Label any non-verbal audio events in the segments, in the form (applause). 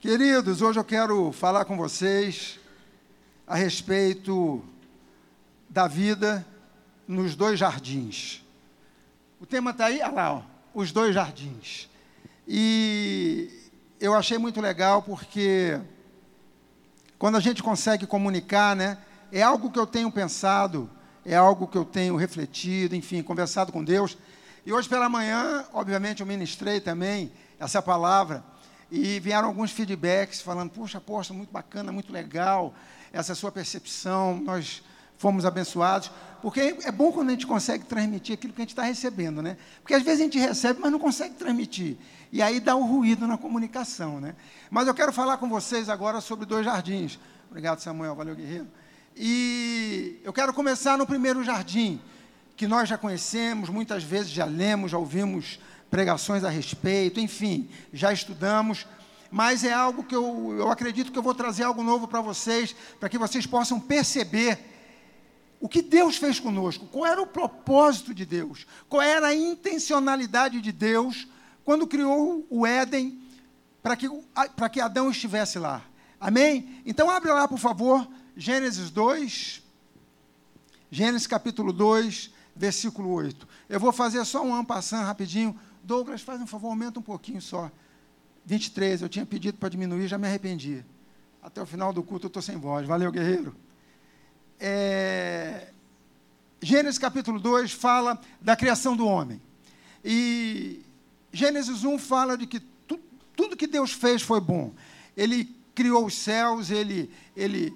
Queridos, hoje eu quero falar com vocês a respeito da vida nos dois jardins. O tema está aí, olha lá, ó, os dois jardins. E eu achei muito legal porque quando a gente consegue comunicar, né, é algo que eu tenho pensado, é algo que eu tenho refletido, enfim, conversado com Deus. E hoje pela manhã, obviamente, eu ministrei também essa palavra. E vieram alguns feedbacks falando, puxa, apóstolo, muito bacana, muito legal, essa sua percepção, nós fomos abençoados. Porque é bom quando a gente consegue transmitir aquilo que a gente está recebendo, né? Porque às vezes a gente recebe, mas não consegue transmitir. E aí dá um ruído na comunicação, né? Mas eu quero falar com vocês agora sobre dois jardins. Obrigado, Samuel. Valeu, guerreiro. E eu quero começar no primeiro jardim, que nós já conhecemos, muitas vezes já lemos, já ouvimos pregações a respeito, enfim, já estudamos, mas é algo que eu, eu acredito que eu vou trazer algo novo para vocês, para que vocês possam perceber o que Deus fez conosco, qual era o propósito de Deus, qual era a intencionalidade de Deus quando criou o Éden para que, que Adão estivesse lá. Amém? Então, abre lá, por favor, Gênesis 2, Gênesis capítulo 2, versículo 8. Eu vou fazer só um ampassando rapidinho Douglas, faz um favor, aumenta um pouquinho só. 23, eu tinha pedido para diminuir, já me arrependi. Até o final do culto eu estou sem voz. Valeu, guerreiro. É... Gênesis capítulo 2 fala da criação do homem. E Gênesis 1 fala de que tu, tudo que Deus fez foi bom. Ele criou os céus, ele, ele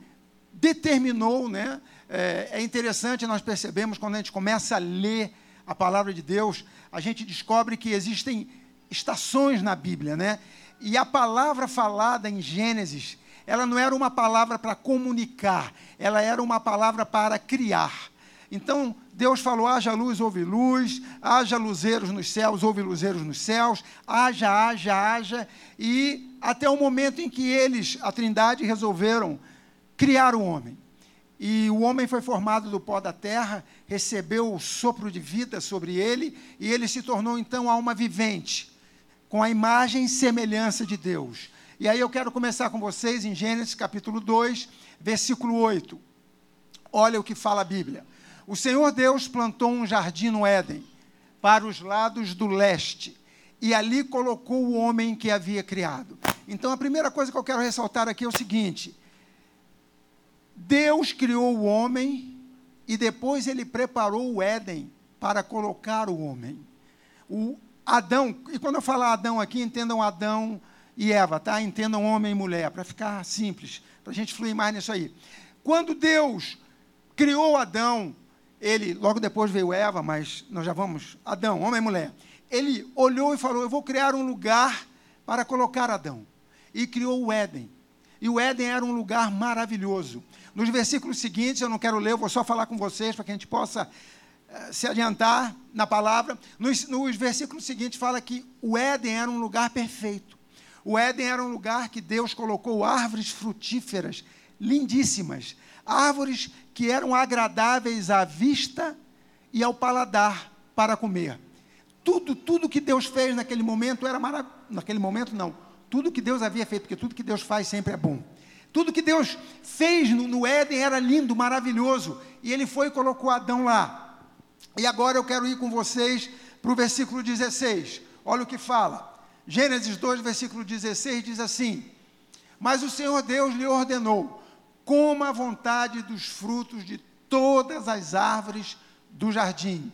determinou, né? É, é interessante, nós percebemos quando a gente começa a ler a palavra de Deus, a gente descobre que existem estações na Bíblia, né? E a palavra falada em Gênesis, ela não era uma palavra para comunicar, ela era uma palavra para criar. Então, Deus falou: haja luz, houve luz, haja luzeiros nos céus, houve luzeiros nos céus, haja, haja, haja, e até o momento em que eles, a Trindade, resolveram criar o homem. E o homem foi formado do pó da terra, recebeu o sopro de vida sobre ele, e ele se tornou então alma vivente, com a imagem e semelhança de Deus. E aí eu quero começar com vocês em Gênesis capítulo 2, versículo 8. Olha o que fala a Bíblia. O Senhor Deus plantou um jardim no Éden, para os lados do leste, e ali colocou o homem que havia criado. Então a primeira coisa que eu quero ressaltar aqui é o seguinte: Deus criou o homem e depois ele preparou o Éden para colocar o homem. O Adão, e quando eu falar Adão aqui, entendam Adão e Eva, tá? Entendam homem e mulher, para ficar simples, para a gente fluir mais nisso aí. Quando Deus criou Adão, ele, logo depois veio Eva, mas nós já vamos, Adão, homem e mulher. Ele olhou e falou: Eu vou criar um lugar para colocar Adão. E criou o Éden. E o Éden era um lugar maravilhoso. Nos versículos seguintes, eu não quero ler, eu vou só falar com vocês para que a gente possa uh, se adiantar na palavra. Nos, nos versículos seguintes, fala que o Éden era um lugar perfeito. O Éden era um lugar que Deus colocou árvores frutíferas, lindíssimas, árvores que eram agradáveis à vista e ao paladar para comer. Tudo, tudo que Deus fez naquele momento era maravilhoso. Naquele momento, não. Tudo que Deus havia feito, porque tudo que Deus faz sempre é bom. Tudo que Deus fez no, no Éden era lindo, maravilhoso. E ele foi e colocou Adão lá. E agora eu quero ir com vocês para o versículo 16. Olha o que fala. Gênesis 2, versículo 16 diz assim: Mas o Senhor Deus lhe ordenou: coma a vontade dos frutos de todas as árvores do jardim.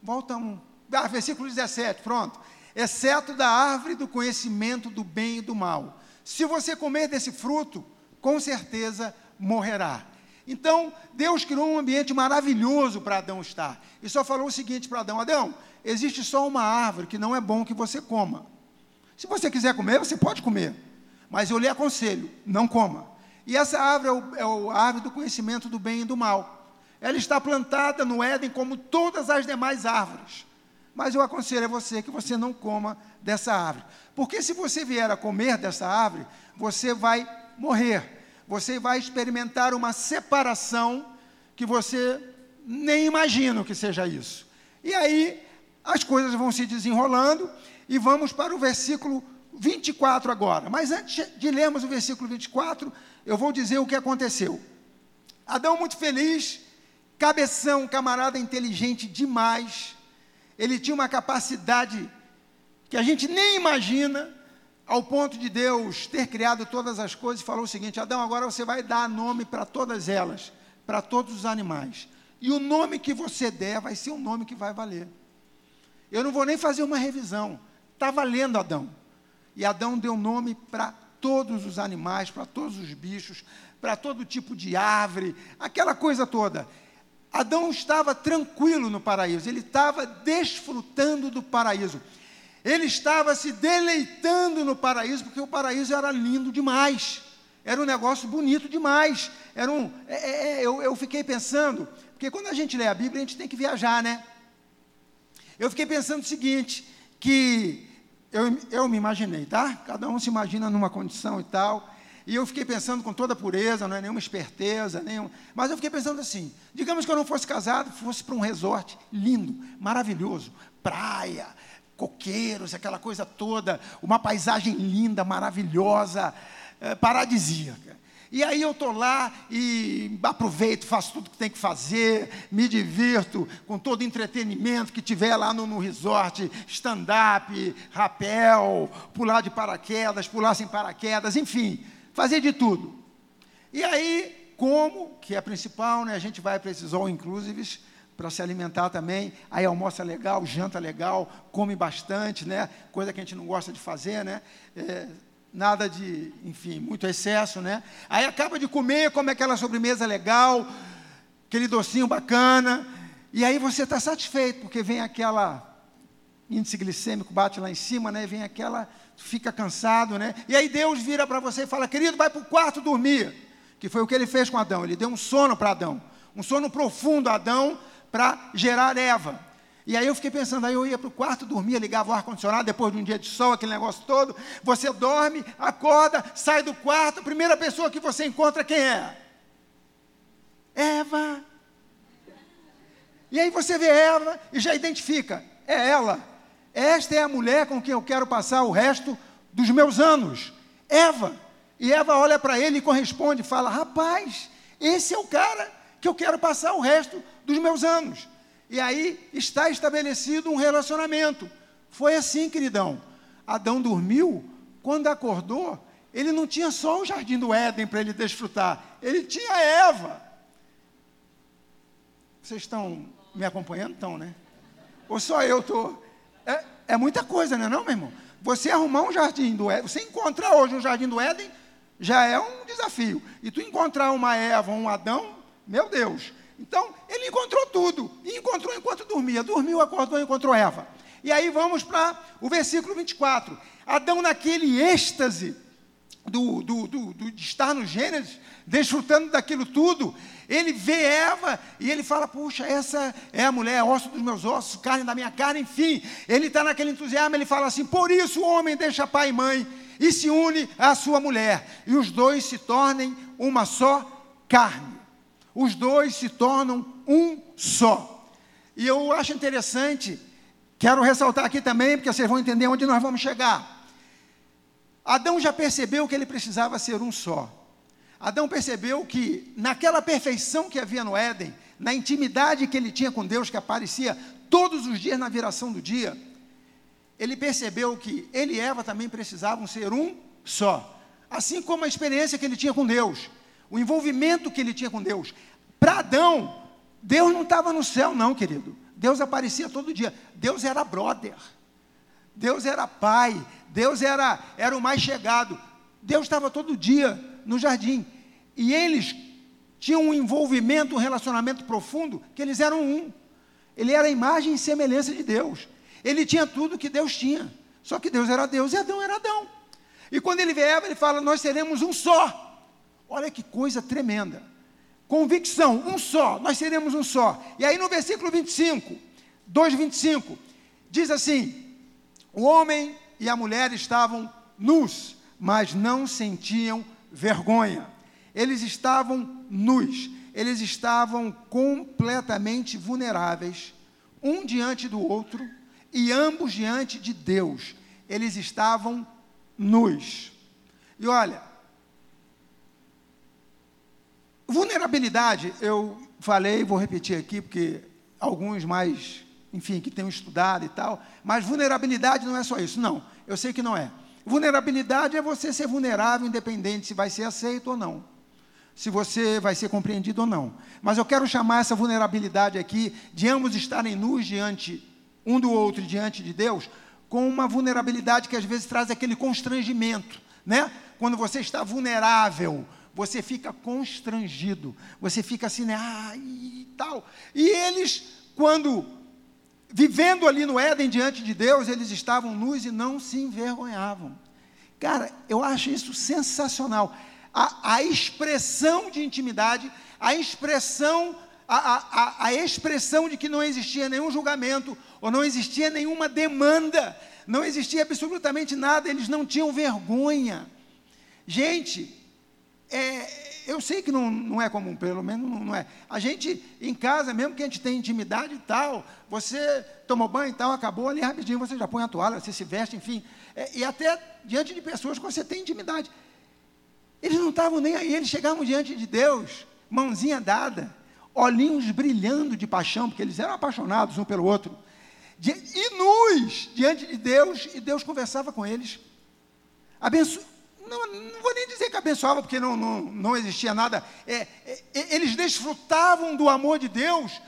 Volta um. Ah, versículo 17, pronto exceto da árvore do conhecimento do bem e do mal. Se você comer desse fruto, com certeza morrerá. Então, Deus criou um ambiente maravilhoso para Adão estar. E só falou o seguinte para Adão: Adão, existe só uma árvore que não é bom que você coma. Se você quiser comer, você pode comer. Mas eu lhe aconselho: não coma. E essa árvore é, o, é a árvore do conhecimento do bem e do mal. Ela está plantada no Éden como todas as demais árvores. Mas eu aconselho a você que você não coma dessa árvore. Porque se você vier a comer dessa árvore, você vai morrer. Você vai experimentar uma separação que você nem imagina que seja isso. E aí, as coisas vão se desenrolando e vamos para o versículo 24 agora. Mas antes de lermos o versículo 24, eu vou dizer o que aconteceu. Adão, muito feliz, cabeção, camarada inteligente demais, ele tinha uma capacidade que a gente nem imagina, ao ponto de Deus ter criado todas as coisas e falou o seguinte: Adão, agora você vai dar nome para todas elas, para todos os animais. E o nome que você der vai ser o nome que vai valer. Eu não vou nem fazer uma revisão. Está valendo, Adão. E Adão deu nome para todos os animais, para todos os bichos, para todo tipo de árvore, aquela coisa toda. Adão estava tranquilo no paraíso, ele estava desfrutando do paraíso. Ele estava se deleitando no paraíso, porque o paraíso era lindo demais. Era um negócio bonito demais. Era um, é, é, é, eu, eu fiquei pensando, porque quando a gente lê a Bíblia, a gente tem que viajar, né? Eu fiquei pensando o seguinte, que eu, eu me imaginei, tá? Cada um se imagina numa condição e tal. E eu fiquei pensando com toda pureza, não é nenhuma esperteza, nenhum, mas eu fiquei pensando assim: digamos que eu não fosse casado, fosse para um resort lindo, maravilhoso, praia, coqueiros, aquela coisa toda, uma paisagem linda, maravilhosa, é, paradisíaca. E aí eu estou lá e aproveito, faço tudo que tem que fazer, me divirto com todo o entretenimento que tiver lá no, no resort, stand-up, rapel, pular de paraquedas, pular sem paraquedas, enfim, fazer de tudo. E aí, como, que é a principal, né, a gente vai para esses all inclusives, para se alimentar também. Aí almoça legal, janta legal, come bastante, né? Coisa que a gente não gosta de fazer, né? É, nada de, enfim, muito excesso, né? Aí acaba de comer, come aquela sobremesa legal, aquele docinho bacana, e aí você está satisfeito, porque vem aquela índice glicêmico bate lá em cima, né? Vem aquela, fica cansado, né? E aí Deus vira para você e fala: "Querido, vai para o quarto dormir". Que foi o que ele fez com Adão. Ele deu um sono para Adão, um sono profundo a Adão, para gerar Eva. E aí eu fiquei pensando, aí eu ia para o quarto, dormia, ligava o ar-condicionado depois de um dia de sol, aquele negócio todo. Você dorme, acorda, sai do quarto, a primeira pessoa que você encontra quem é? Eva. E aí você vê Eva e já identifica, é ela. Esta é a mulher com quem eu quero passar o resto dos meus anos. Eva. E Eva olha para ele e corresponde, fala: Rapaz, esse é o cara que eu quero passar o resto dos meus anos. E aí está estabelecido um relacionamento. Foi assim, queridão. Adão dormiu, quando acordou, ele não tinha só o jardim do Éden para ele desfrutar, ele tinha Eva. Vocês estão me acompanhando? Estão, né? Ou só eu estou? É, é muita coisa, não é, não, meu irmão? Você arrumar um jardim do Éden, você encontrar hoje um jardim do Éden, já é um desafio. E tu encontrar uma Eva, um Adão, meu Deus, então, ele encontrou tudo. E encontrou enquanto dormia. Dormiu, acordou encontrou Eva. E aí vamos para o versículo 24. Adão, naquele êxtase do, do, do, do, de estar no Gênesis, desfrutando daquilo tudo, ele vê Eva e ele fala: Puxa, essa é a mulher, osso dos meus ossos, carne da minha carne, enfim. Ele está naquele entusiasmo, ele fala assim: Por isso o homem deixa pai e mãe e se une à sua mulher, e os dois se tornem uma só carne os dois se tornam um só. E eu acho interessante, quero ressaltar aqui também, porque vocês vão entender onde nós vamos chegar. Adão já percebeu que ele precisava ser um só. Adão percebeu que naquela perfeição que havia no Éden, na intimidade que ele tinha com Deus, que aparecia todos os dias na viração do dia, ele percebeu que ele e Eva também precisavam ser um só. Assim como a experiência que ele tinha com Deus o envolvimento que ele tinha com Deus. Para Adão, Deus não estava no céu, não, querido. Deus aparecia todo dia. Deus era brother. Deus era pai. Deus era, era o mais chegado. Deus estava todo dia no jardim. E eles tinham um envolvimento, um relacionamento profundo, que eles eram um. Ele era a imagem e semelhança de Deus. Ele tinha tudo que Deus tinha. Só que Deus era Deus e Adão era Adão. E quando ele vê Eva, ele fala: Nós seremos um só. Olha que coisa tremenda. Convicção, um só, nós seremos um só. E aí no versículo 25, 2,25, diz assim: O homem e a mulher estavam nus, mas não sentiam vergonha. Eles estavam nus, eles estavam completamente vulneráveis, um diante do outro, e ambos diante de Deus. Eles estavam nus. E olha, vulnerabilidade, eu falei, vou repetir aqui, porque alguns mais, enfim, que tenham estudado e tal, mas vulnerabilidade não é só isso, não, eu sei que não é. Vulnerabilidade é você ser vulnerável, independente se vai ser aceito ou não, se você vai ser compreendido ou não. Mas eu quero chamar essa vulnerabilidade aqui, de ambos estarem nus diante um do outro diante de Deus, com uma vulnerabilidade que às vezes traz aquele constrangimento, né? Quando você está vulnerável, você fica constrangido, você fica assim, né? Ah, e tal. E eles, quando vivendo ali no Éden diante de Deus, eles estavam nus e não se envergonhavam. Cara, eu acho isso sensacional. A, a expressão de intimidade, a expressão, a, a, a expressão de que não existia nenhum julgamento, ou não existia nenhuma demanda, não existia absolutamente nada, eles não tinham vergonha. Gente, é, eu sei que não, não é comum, pelo menos não, é. A gente, em casa, mesmo que a gente tenha intimidade e tal, você tomou banho e tal, acabou ali rapidinho, você já põe a toalha, você se veste, enfim. É, e até diante de pessoas que você tem intimidade. Eles não estavam nem aí, eles chegavam diante de Deus, mãozinha dada, olhinhos brilhando de paixão, porque eles eram apaixonados um pelo outro. e nus diante de Deus, e Deus conversava com eles. Abenço não, não vou nem dizer que abençoava, porque não, não, não existia nada. É, é, é, eles desfrutavam do amor de Deus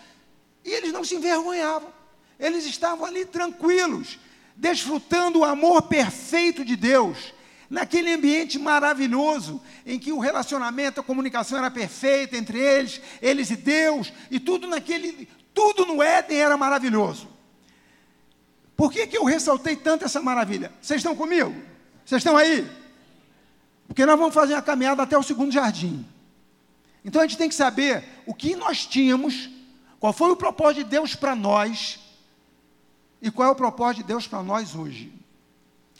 e eles não se envergonhavam. Eles estavam ali tranquilos, desfrutando o amor perfeito de Deus, naquele ambiente maravilhoso, em que o relacionamento, a comunicação era perfeita entre eles, eles e Deus, e tudo naquele, tudo no Éden era maravilhoso. Por que, que eu ressaltei tanto essa maravilha? Vocês estão comigo? Vocês estão aí? Porque nós vamos fazer a caminhada até o segundo jardim. Então a gente tem que saber o que nós tínhamos, qual foi o propósito de Deus para nós e qual é o propósito de Deus para nós hoje.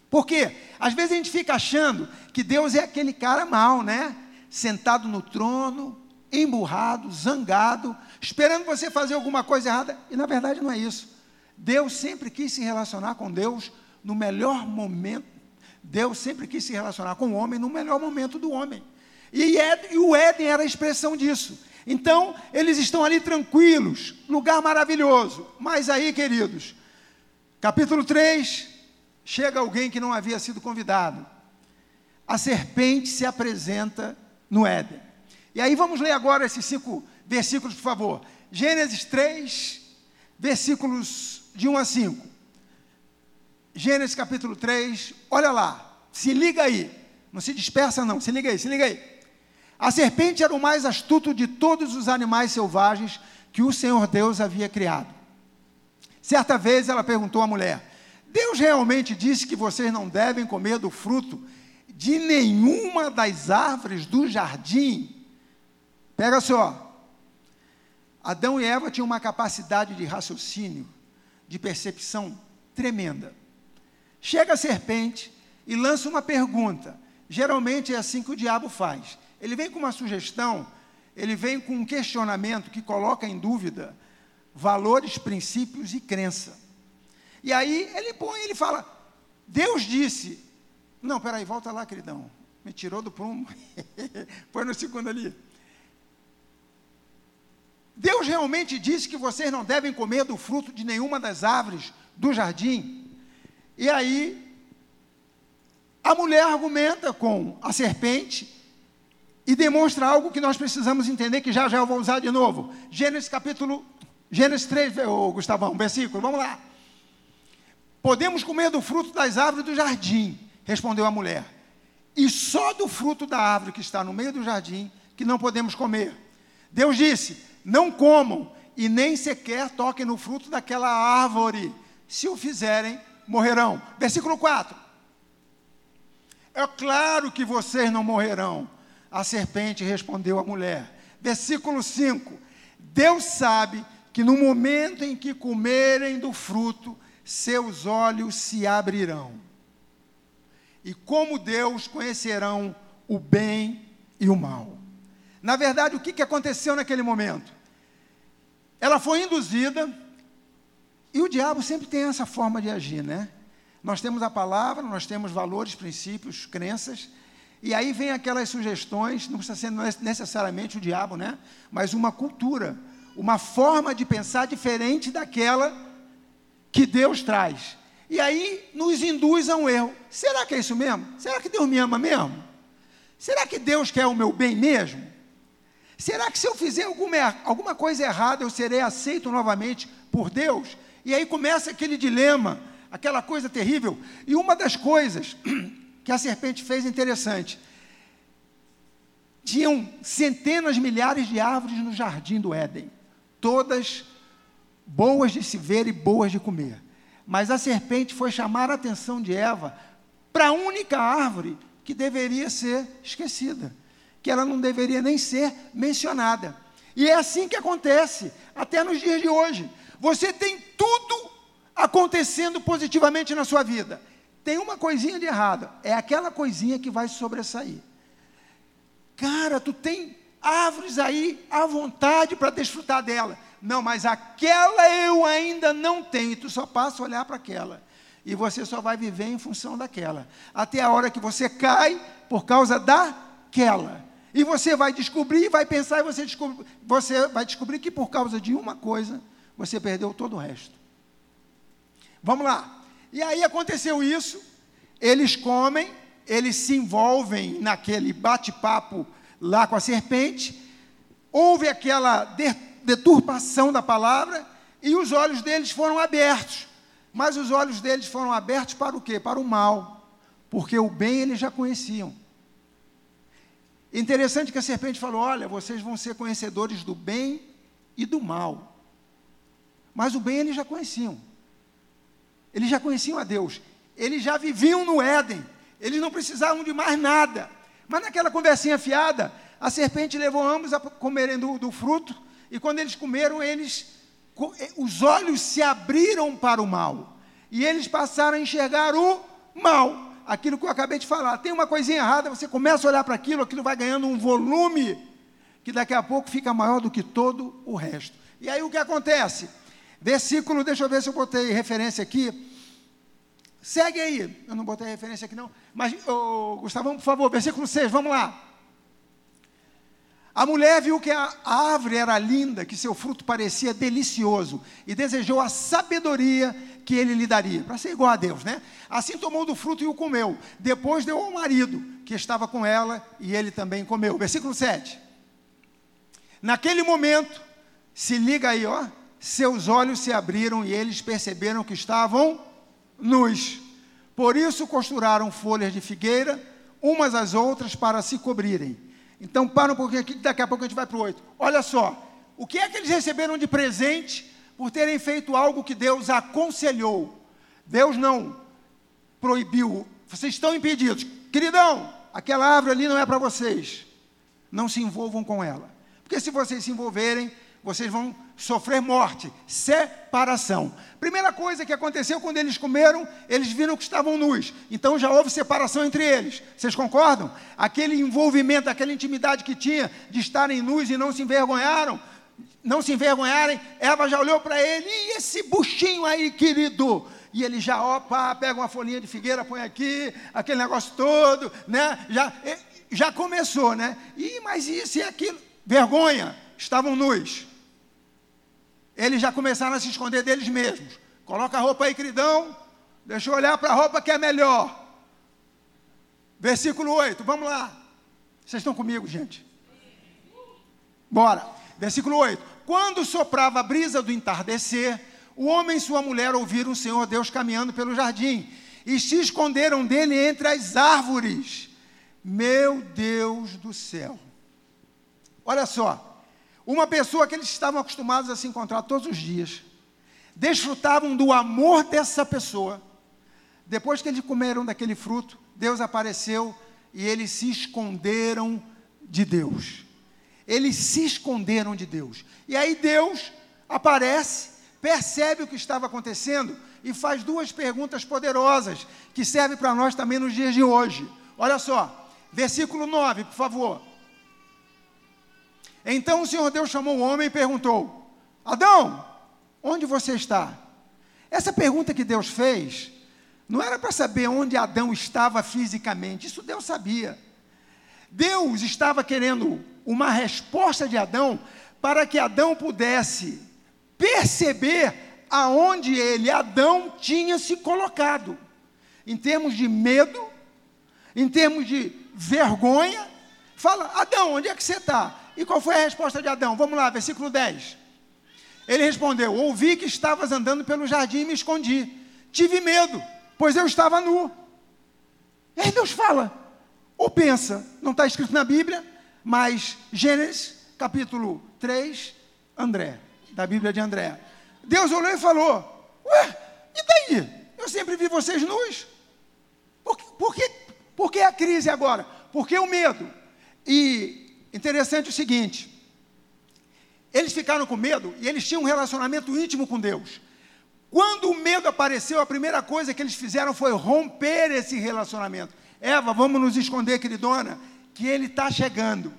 Porque às vezes a gente fica achando que Deus é aquele cara mau, né? Sentado no trono, emburrado, zangado, esperando você fazer alguma coisa errada, e na verdade não é isso. Deus sempre quis se relacionar com Deus no melhor momento Deus sempre quis se relacionar com o homem no melhor momento do homem. E, e o Éden era a expressão disso. Então, eles estão ali tranquilos, lugar maravilhoso. Mas aí, queridos, capítulo 3, chega alguém que não havia sido convidado. A serpente se apresenta no Éden. E aí vamos ler agora esses cinco versículos, por favor. Gênesis 3, versículos de 1 a 5. Gênesis capítulo 3, olha lá, se liga aí, não se dispersa não, se liga aí, se liga aí. A serpente era o mais astuto de todos os animais selvagens que o Senhor Deus havia criado. Certa vez ela perguntou à mulher: Deus realmente disse que vocês não devem comer do fruto de nenhuma das árvores do jardim? Pega só. Adão e Eva tinham uma capacidade de raciocínio, de percepção tremenda. Chega a serpente e lança uma pergunta. Geralmente é assim que o diabo faz. Ele vem com uma sugestão, ele vem com um questionamento que coloca em dúvida valores, princípios e crença. E aí ele põe, ele fala: Deus disse. Não, peraí, volta lá, queridão. Me tirou do prumo. (laughs) Põe no segundo ali. Deus realmente disse que vocês não devem comer do fruto de nenhuma das árvores do jardim. E aí, a mulher argumenta com a serpente e demonstra algo que nós precisamos entender, que já já eu vou usar de novo. Gênesis capítulo, Gênesis 3, oh, Gustavão, versículo, vamos lá. Podemos comer do fruto das árvores do jardim, respondeu a mulher. E só do fruto da árvore que está no meio do jardim que não podemos comer. Deus disse: Não comam e nem sequer toquem no fruto daquela árvore. Se o fizerem, morrerão. Versículo 4. É claro que vocês não morrerão. A serpente respondeu à mulher. Versículo 5. Deus sabe que no momento em que comerem do fruto, seus olhos se abrirão. E como Deus conhecerão o bem e o mal. Na verdade, o que, aconteceu naquele momento? Ela foi induzida E o diabo sempre tem essa forma de agir, né? Nós temos a palavra, nós temos valores, princípios, crenças, e aí vem aquelas sugestões, não precisa ser necessariamente o diabo, né? Mas uma cultura, uma forma de pensar diferente daquela que Deus traz. E aí nos induz a um erro. Será que é isso mesmo? Será que Deus me ama mesmo? Será que Deus quer o meu bem mesmo? Será que se eu fizer alguma, alguma coisa errada, eu serei aceito novamente por Deus? E aí começa aquele dilema, aquela coisa terrível. E uma das coisas (clears throat) que a serpente fez interessante: tinham centenas, milhares de árvores no jardim do Éden, todas boas de se ver e boas de comer. Mas a serpente foi chamar a atenção de Eva para a única árvore que deveria ser esquecida que ela não deveria nem ser mencionada. E é assim que acontece, até nos dias de hoje. Você tem tudo acontecendo positivamente na sua vida. Tem uma coisinha de errado, é aquela coisinha que vai sobressair. Cara, tu tem árvores aí à vontade para desfrutar dela. Não, mas aquela eu ainda não tenho. Tu só passa a olhar para aquela. E você só vai viver em função daquela. Até a hora que você cai por causa daquela. E você vai descobrir, vai pensar e você, você vai descobrir que por causa de uma coisa, você perdeu todo o resto. Vamos lá. E aí aconteceu isso, eles comem, eles se envolvem naquele bate-papo lá com a serpente, houve aquela deturpação da palavra e os olhos deles foram abertos. Mas os olhos deles foram abertos para o quê? Para o mal. Porque o bem eles já conheciam. Interessante que a serpente falou: Olha, vocês vão ser conhecedores do bem e do mal. Mas o bem eles já conheciam. Eles já conheciam a Deus. Eles já viviam no Éden. Eles não precisavam de mais nada. Mas naquela conversinha fiada, a serpente levou ambos a comerem do, do fruto. E quando eles comeram, eles, eh, os olhos se abriram para o mal. E eles passaram a enxergar o mal aquilo que eu acabei de falar. Tem uma coisinha errada, você começa a olhar para aquilo, aquilo vai ganhando um volume que daqui a pouco fica maior do que todo o resto. E aí o que acontece? Versículo, deixa eu ver se eu botei referência aqui. Segue aí. Eu não botei referência aqui não. Mas, oh, Gustavão, por favor, versículo 6, vamos lá. A mulher viu que a árvore era linda, que seu fruto parecia delicioso, e desejou a sabedoria que ele lhe daria, para ser igual a Deus, né? Assim tomou do fruto e o comeu. Depois deu ao marido, que estava com ela, e ele também comeu. Versículo 7. Naquele momento, se liga aí, ó, seus olhos se abriram e eles perceberam que estavam nus. Por isso costuraram folhas de figueira, umas às outras, para se cobrirem. Então, para um pouquinho aqui, daqui a pouco a gente vai para o 8. Olha só, o que é que eles receberam de presente por terem feito algo que Deus aconselhou? Deus não proibiu, vocês estão impedidos. Queridão, aquela árvore ali não é para vocês. Não se envolvam com ela. Porque se vocês se envolverem, vocês vão sofrer morte, separação. Primeira coisa que aconteceu quando eles comeram, eles viram que estavam nus. Então já houve separação entre eles. Vocês concordam? Aquele envolvimento, aquela intimidade que tinha de estarem nus e não se envergonharam, não se envergonharem, Eva já olhou para ele, e esse buchinho aí, querido? E ele já, opa, pega uma folhinha de figueira, põe aqui, aquele negócio todo, né? Já, já começou, né? E, mas isso e aquilo, vergonha, estavam nus eles já começaram a se esconder deles mesmos. Coloca a roupa aí, queridão. Deixa eu olhar para a roupa que é melhor. Versículo 8, vamos lá. Vocês estão comigo, gente? Bora. Versículo 8. Quando soprava a brisa do entardecer, o homem e sua mulher ouviram o Senhor Deus caminhando pelo jardim e se esconderam dele entre as árvores. Meu Deus do céu. Olha só. Uma pessoa que eles estavam acostumados a se encontrar todos os dias, desfrutavam do amor dessa pessoa. Depois que eles comeram daquele fruto, Deus apareceu e eles se esconderam de Deus. Eles se esconderam de Deus. E aí Deus aparece, percebe o que estava acontecendo e faz duas perguntas poderosas que servem para nós também nos dias de hoje. Olha só, versículo 9, por favor. Então o Senhor Deus chamou o homem e perguntou: Adão, onde você está? Essa pergunta que Deus fez não era para saber onde Adão estava fisicamente, isso Deus sabia. Deus estava querendo uma resposta de Adão para que Adão pudesse perceber aonde ele, Adão, tinha se colocado, em termos de medo, em termos de vergonha. Fala, Adão, onde é que você está? E qual foi a resposta de Adão? Vamos lá, versículo 10. Ele respondeu: Ouvi que estavas andando pelo jardim e me escondi. Tive medo, pois eu estava nu. E aí Deus fala, ou pensa, não está escrito na Bíblia, mas Gênesis, capítulo 3, André, da Bíblia de André. Deus olhou e falou: Ué, e daí? Eu sempre vi vocês nus. Por, por, que, por que a crise agora? Por que o medo? E interessante o seguinte: eles ficaram com medo e eles tinham um relacionamento íntimo com Deus. Quando o medo apareceu, a primeira coisa que eles fizeram foi romper esse relacionamento. Eva, vamos nos esconder, queridona, que ele está chegando.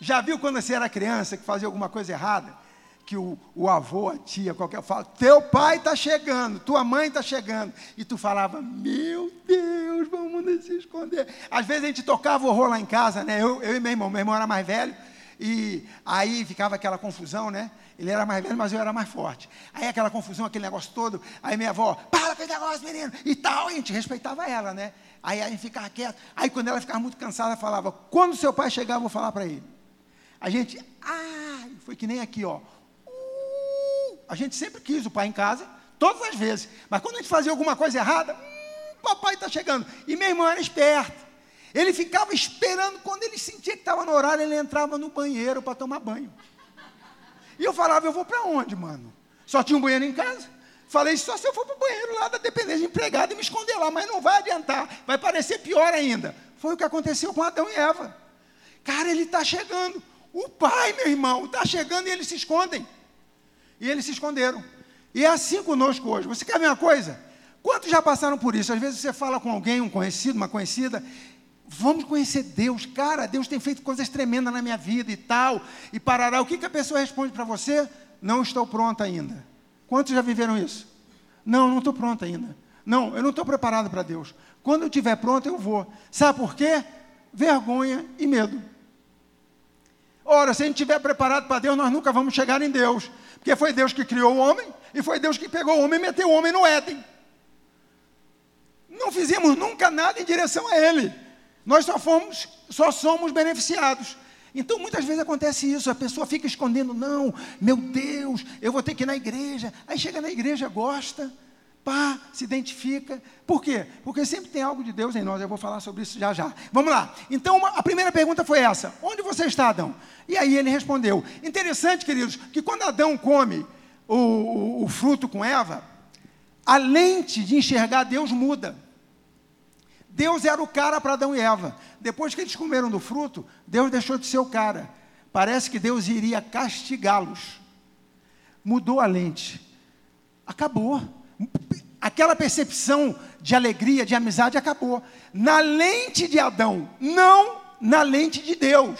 Já viu quando você era criança que fazia alguma coisa errada? Que o, o avô, a tia, qualquer fala, teu pai está chegando, tua mãe está chegando. E tu falava, meu Deus, vamos nos esconder. Às vezes a gente tocava horror lá em casa, né? Eu, eu e meu irmão, meu irmão era mais velho, e aí ficava aquela confusão, né? Ele era mais velho, mas eu era mais forte. Aí aquela confusão, aquele negócio todo. Aí minha avó, para com esse negócio, menino, e tal. E a gente respeitava ela, né? Aí a gente ficava quieto. Aí quando ela ficava muito cansada, falava: quando seu pai chegar, eu vou falar para ele. A gente, ah, foi que nem aqui, ó. A gente sempre quis o pai em casa, todas as vezes. Mas quando a gente fazia alguma coisa errada, hum, papai está chegando. E meu irmão era esperto. Ele ficava esperando, quando ele sentia que estava no horário, ele entrava no banheiro para tomar banho. E eu falava, eu vou para onde, mano? Só tinha um banheiro em casa? Falei, só se eu for para o banheiro lá da dependência de empregado e me esconder lá, mas não vai adiantar, vai parecer pior ainda. Foi o que aconteceu com Adão e Eva. Cara, ele está chegando. O pai, meu irmão, está chegando e eles se escondem. E eles se esconderam. E é assim conosco hoje. Você quer ver uma coisa? Quantos já passaram por isso? Às vezes você fala com alguém, um conhecido, uma conhecida, Vamos conhecer Deus. Cara, Deus tem feito coisas tremendas na minha vida e tal. E parará. O que, que a pessoa responde para você? Não estou pronta ainda. Quantos já viveram isso? Não, não estou pronta ainda. Não, eu não estou preparado para Deus. Quando eu estiver pronto, eu vou. Sabe por quê? Vergonha e medo. Ora, se a gente estiver preparado para Deus, nós nunca vamos chegar em Deus. Porque foi Deus que criou o homem e foi Deus que pegou o homem e meteu o homem no Éden. Não fizemos nunca nada em direção a Ele. Nós só fomos, só somos beneficiados. Então muitas vezes acontece isso, a pessoa fica escondendo, não, meu Deus, eu vou ter que ir na igreja. Aí chega na igreja, gosta, pá, se identifica. Por quê? Porque sempre tem algo de Deus em nós. Eu vou falar sobre isso já já. Vamos lá. Então uma, a primeira pergunta foi essa: onde você está, Adão? E aí ele respondeu. Interessante, queridos, que quando Adão come o, o, o fruto com Eva, a lente de enxergar Deus muda. Deus era o cara para Adão e Eva. Depois que eles comeram do fruto, Deus deixou de ser o cara. Parece que Deus iria castigá-los. Mudou a lente. Acabou. Aquela percepção de alegria, de amizade, acabou. Na lente de Adão, não na lente de Deus.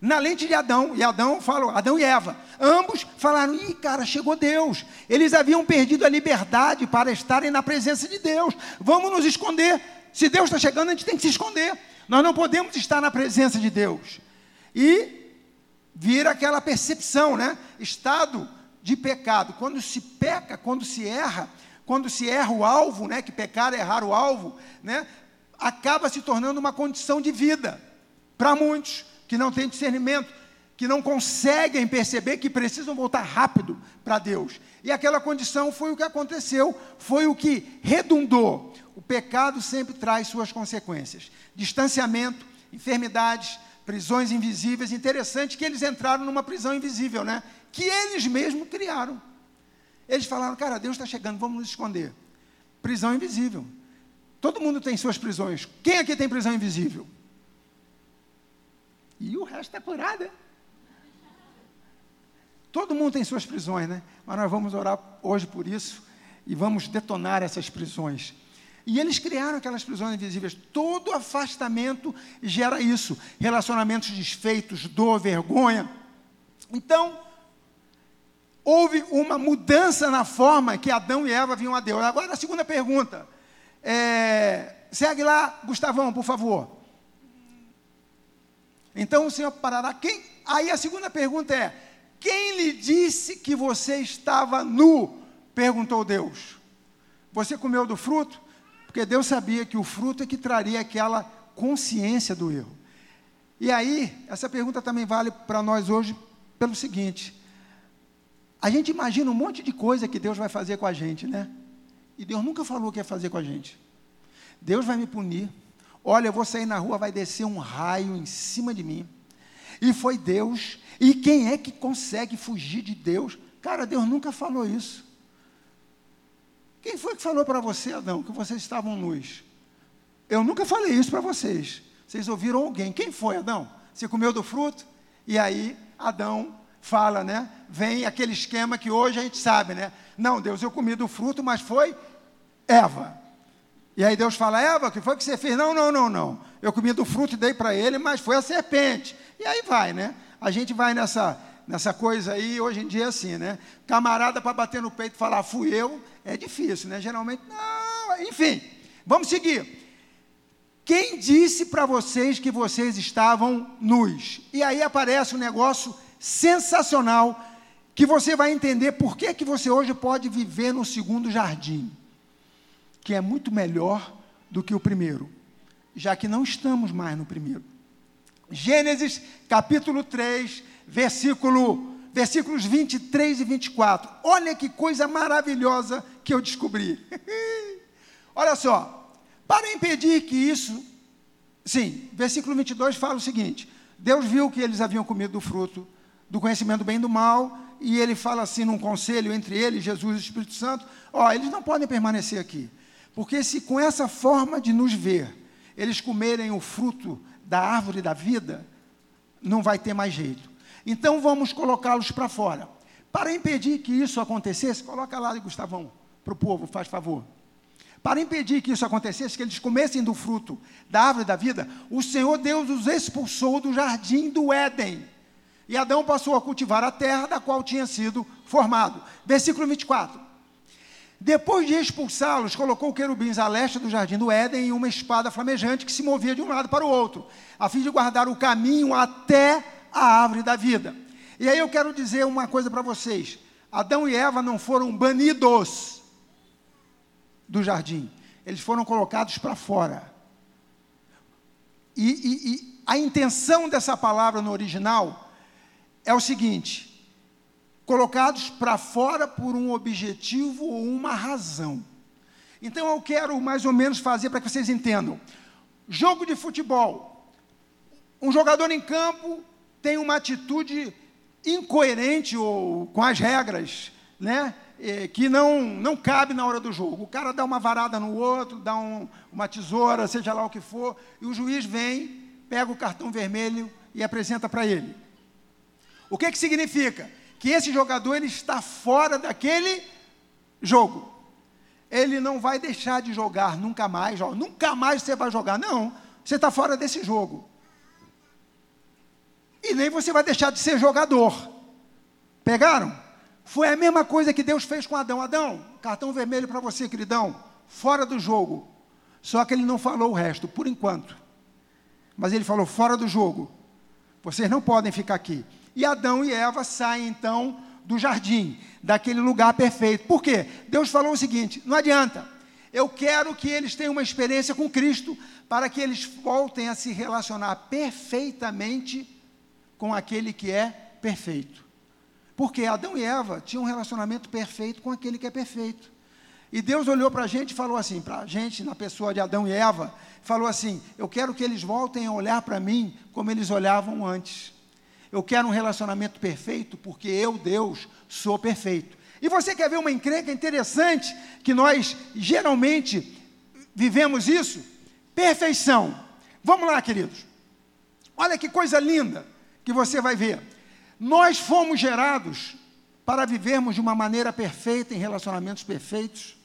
Na lente de Adão, e Adão falou, Adão e Eva, ambos falaram: ih, cara, chegou Deus. Eles haviam perdido a liberdade para estarem na presença de Deus. Vamos nos esconder se Deus está chegando, a gente tem que se esconder. Nós não podemos estar na presença de Deus. E vira aquela percepção, né? Estado de pecado. Quando se peca, quando se erra, quando se erra o alvo, né? Que pecar é errar o alvo, né? Acaba se tornando uma condição de vida para muitos que não têm discernimento, que não conseguem perceber que precisam voltar rápido para Deus. E aquela condição foi o que aconteceu, foi o que redundou o pecado sempre traz suas consequências: distanciamento, enfermidades, prisões invisíveis. Interessante que eles entraram numa prisão invisível, né? Que eles mesmos criaram. Eles falaram, cara, Deus está chegando, vamos nos esconder. Prisão invisível. Todo mundo tem suas prisões. Quem aqui tem prisão invisível? E o resto é curada. Todo mundo tem suas prisões, né? Mas nós vamos orar hoje por isso e vamos detonar essas prisões. E eles criaram aquelas prisões invisíveis. Todo afastamento gera isso. Relacionamentos desfeitos, dor, vergonha. Então, houve uma mudança na forma que Adão e Eva viam a Deus. Agora, a segunda pergunta. É, segue lá, Gustavão, por favor. Então o Senhor parará. Quem? Aí a segunda pergunta é: quem lhe disse que você estava nu? Perguntou Deus. Você comeu do fruto? Porque Deus sabia que o fruto é que traria aquela consciência do erro. E aí, essa pergunta também vale para nós hoje pelo seguinte: a gente imagina um monte de coisa que Deus vai fazer com a gente, né? E Deus nunca falou o que ia fazer com a gente. Deus vai me punir. Olha, eu vou sair na rua, vai descer um raio em cima de mim. E foi Deus. E quem é que consegue fugir de Deus? Cara, Deus nunca falou isso. Quem foi que falou para você, Adão, que vocês estavam nus? Eu nunca falei isso para vocês. Vocês ouviram alguém. Quem foi, Adão? Você comeu do fruto? E aí, Adão fala, né? Vem aquele esquema que hoje a gente sabe, né? Não, Deus, eu comi do fruto, mas foi Eva. E aí Deus fala, Eva, o que foi que você fez? Não, não, não, não. Eu comi do fruto e dei para ele, mas foi a serpente. E aí vai, né? A gente vai nessa, nessa coisa aí, hoje em dia é assim, né? Camarada para bater no peito e falar, fui eu, é difícil, né? Geralmente, não, enfim. Vamos seguir. Quem disse para vocês que vocês estavam nus? E aí aparece um negócio sensacional que você vai entender por que, que você hoje pode viver no segundo jardim, que é muito melhor do que o primeiro, já que não estamos mais no primeiro. Gênesis capítulo 3, versículo, versículos 23 e 24. Olha que coisa maravilhosa que eu descobri. (laughs) Olha só, para impedir que isso, sim, versículo 22 fala o seguinte: Deus viu que eles haviam comido do fruto do conhecimento do bem e do mal, e ele fala assim num conselho entre ele, Jesus e o Espírito Santo: ó, eles não podem permanecer aqui, porque se com essa forma de nos ver, eles comerem o fruto da árvore da vida, não vai ter mais jeito. Então vamos colocá-los para fora. Para impedir que isso acontecesse, coloca lá, Gustavão, para o povo, faz favor. Para impedir que isso acontecesse, que eles comessem do fruto da árvore da vida, o Senhor Deus os expulsou do jardim do Éden e Adão passou a cultivar a terra da qual tinha sido formado. Versículo 24. Depois de expulsá-los, colocou querubins a leste do jardim do Éden e uma espada flamejante que se movia de um lado para o outro, a fim de guardar o caminho até a árvore da vida. E aí eu quero dizer uma coisa para vocês: Adão e Eva não foram banidos do jardim, eles foram colocados para fora. E, e, e a intenção dessa palavra no original é o seguinte: colocados para fora por um objetivo ou uma razão. Então eu quero mais ou menos fazer para que vocês entendam. Jogo de futebol. Um jogador em campo tem uma atitude incoerente ou com as regras, né? É, que não, não cabe na hora do jogo. O cara dá uma varada no outro, dá um, uma tesoura, seja lá o que for, e o juiz vem, pega o cartão vermelho e apresenta para ele. O que, que significa? Que esse jogador ele está fora daquele jogo. Ele não vai deixar de jogar nunca mais. Ó, nunca mais você vai jogar. Não, você está fora desse jogo. E nem você vai deixar de ser jogador. Pegaram? Foi a mesma coisa que Deus fez com Adão. Adão, cartão vermelho para você, queridão. Fora do jogo. Só que ele não falou o resto, por enquanto. Mas ele falou: fora do jogo. Vocês não podem ficar aqui. E Adão e Eva saem então do jardim, daquele lugar perfeito. Por quê? Deus falou o seguinte: não adianta. Eu quero que eles tenham uma experiência com Cristo para que eles voltem a se relacionar perfeitamente com aquele que é perfeito. Porque Adão e Eva tinham um relacionamento perfeito com aquele que é perfeito. E Deus olhou para a gente e falou assim, para a gente, na pessoa de Adão e Eva, falou assim: Eu quero que eles voltem a olhar para mim como eles olhavam antes. Eu quero um relacionamento perfeito porque eu, Deus, sou perfeito. E você quer ver uma encrenca interessante que nós geralmente vivemos isso? Perfeição. Vamos lá, queridos. Olha que coisa linda que você vai ver. Nós fomos gerados para vivermos de uma maneira perfeita, em relacionamentos perfeitos,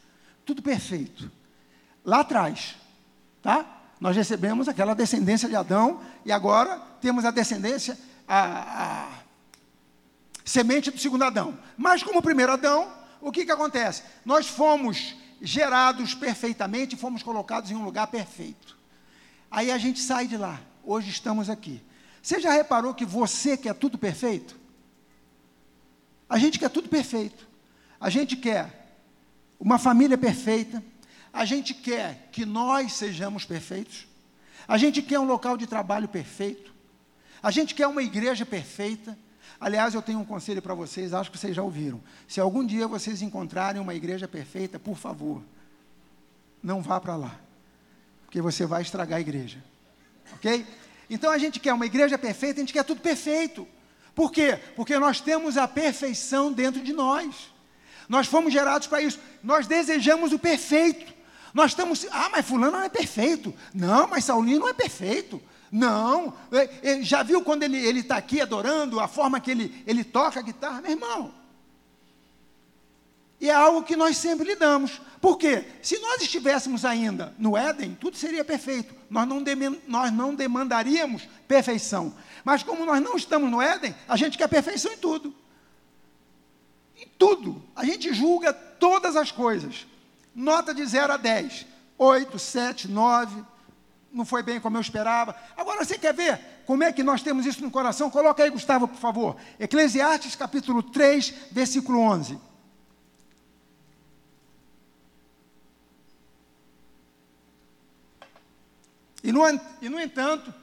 tudo perfeito. Lá atrás, tá? Nós recebemos aquela descendência de Adão e agora temos a descendência a, a semente do segundo Adão. Mas como primeiro Adão, o que, que acontece? Nós fomos gerados perfeitamente fomos colocados em um lugar perfeito. Aí a gente sai de lá. Hoje estamos aqui. Você já reparou que você quer tudo perfeito? A gente quer tudo perfeito. A gente quer uma família perfeita. A gente quer que nós sejamos perfeitos. A gente quer um local de trabalho perfeito. A gente quer uma igreja perfeita. Aliás, eu tenho um conselho para vocês, acho que vocês já ouviram. Se algum dia vocês encontrarem uma igreja perfeita, por favor, não vá para lá, porque você vai estragar a igreja. Ok? Então a gente quer uma igreja perfeita, a gente quer tudo perfeito. Por quê? Porque nós temos a perfeição dentro de nós. Nós fomos gerados para isso. Nós desejamos o perfeito. Nós estamos, ah, mas fulano não é perfeito. Não, mas Saulinho não é perfeito. Não, é, é, já viu quando ele está aqui adorando, a forma que ele, ele toca a guitarra? Meu irmão, e é algo que nós sempre lidamos. Por quê? Se nós estivéssemos ainda no Éden, tudo seria perfeito. Nós não, nós não demandaríamos perfeição. Mas como nós não estamos no Éden, a gente quer perfeição em tudo. Em tudo. A gente julga todas as coisas. Nota de 0 a 10. 8, 7, 9. Não foi bem como eu esperava. Agora você quer ver como é que nós temos isso no coração? Coloca aí, Gustavo, por favor. Eclesiastes capítulo 3, versículo 11. E no, e no entanto,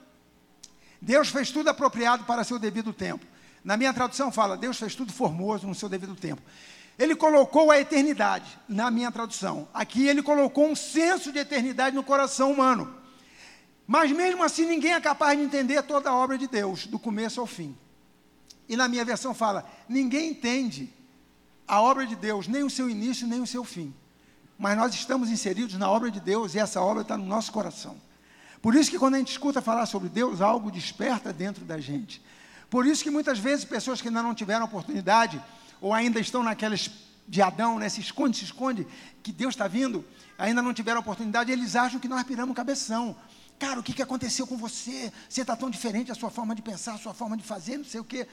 Deus fez tudo apropriado para seu devido tempo. Na minha tradução fala, Deus fez tudo formoso no seu devido tempo. Ele colocou a eternidade, na minha tradução. Aqui ele colocou um senso de eternidade no coração humano. Mas mesmo assim ninguém é capaz de entender toda a obra de Deus, do começo ao fim. E na minha versão fala: ninguém entende a obra de Deus, nem o seu início, nem o seu fim. Mas nós estamos inseridos na obra de Deus e essa obra está no nosso coração. Por isso que quando a gente escuta falar sobre Deus, algo desperta dentro da gente. Por isso que muitas vezes pessoas que ainda não tiveram oportunidade, ou ainda estão naquelas de Adão, né, se esconde, se esconde, que Deus está vindo, ainda não tiveram oportunidade, eles acham que nós piramos cabeção. Cara, o que, que aconteceu com você? Você está tão diferente, a sua forma de pensar, a sua forma de fazer, não sei o quê.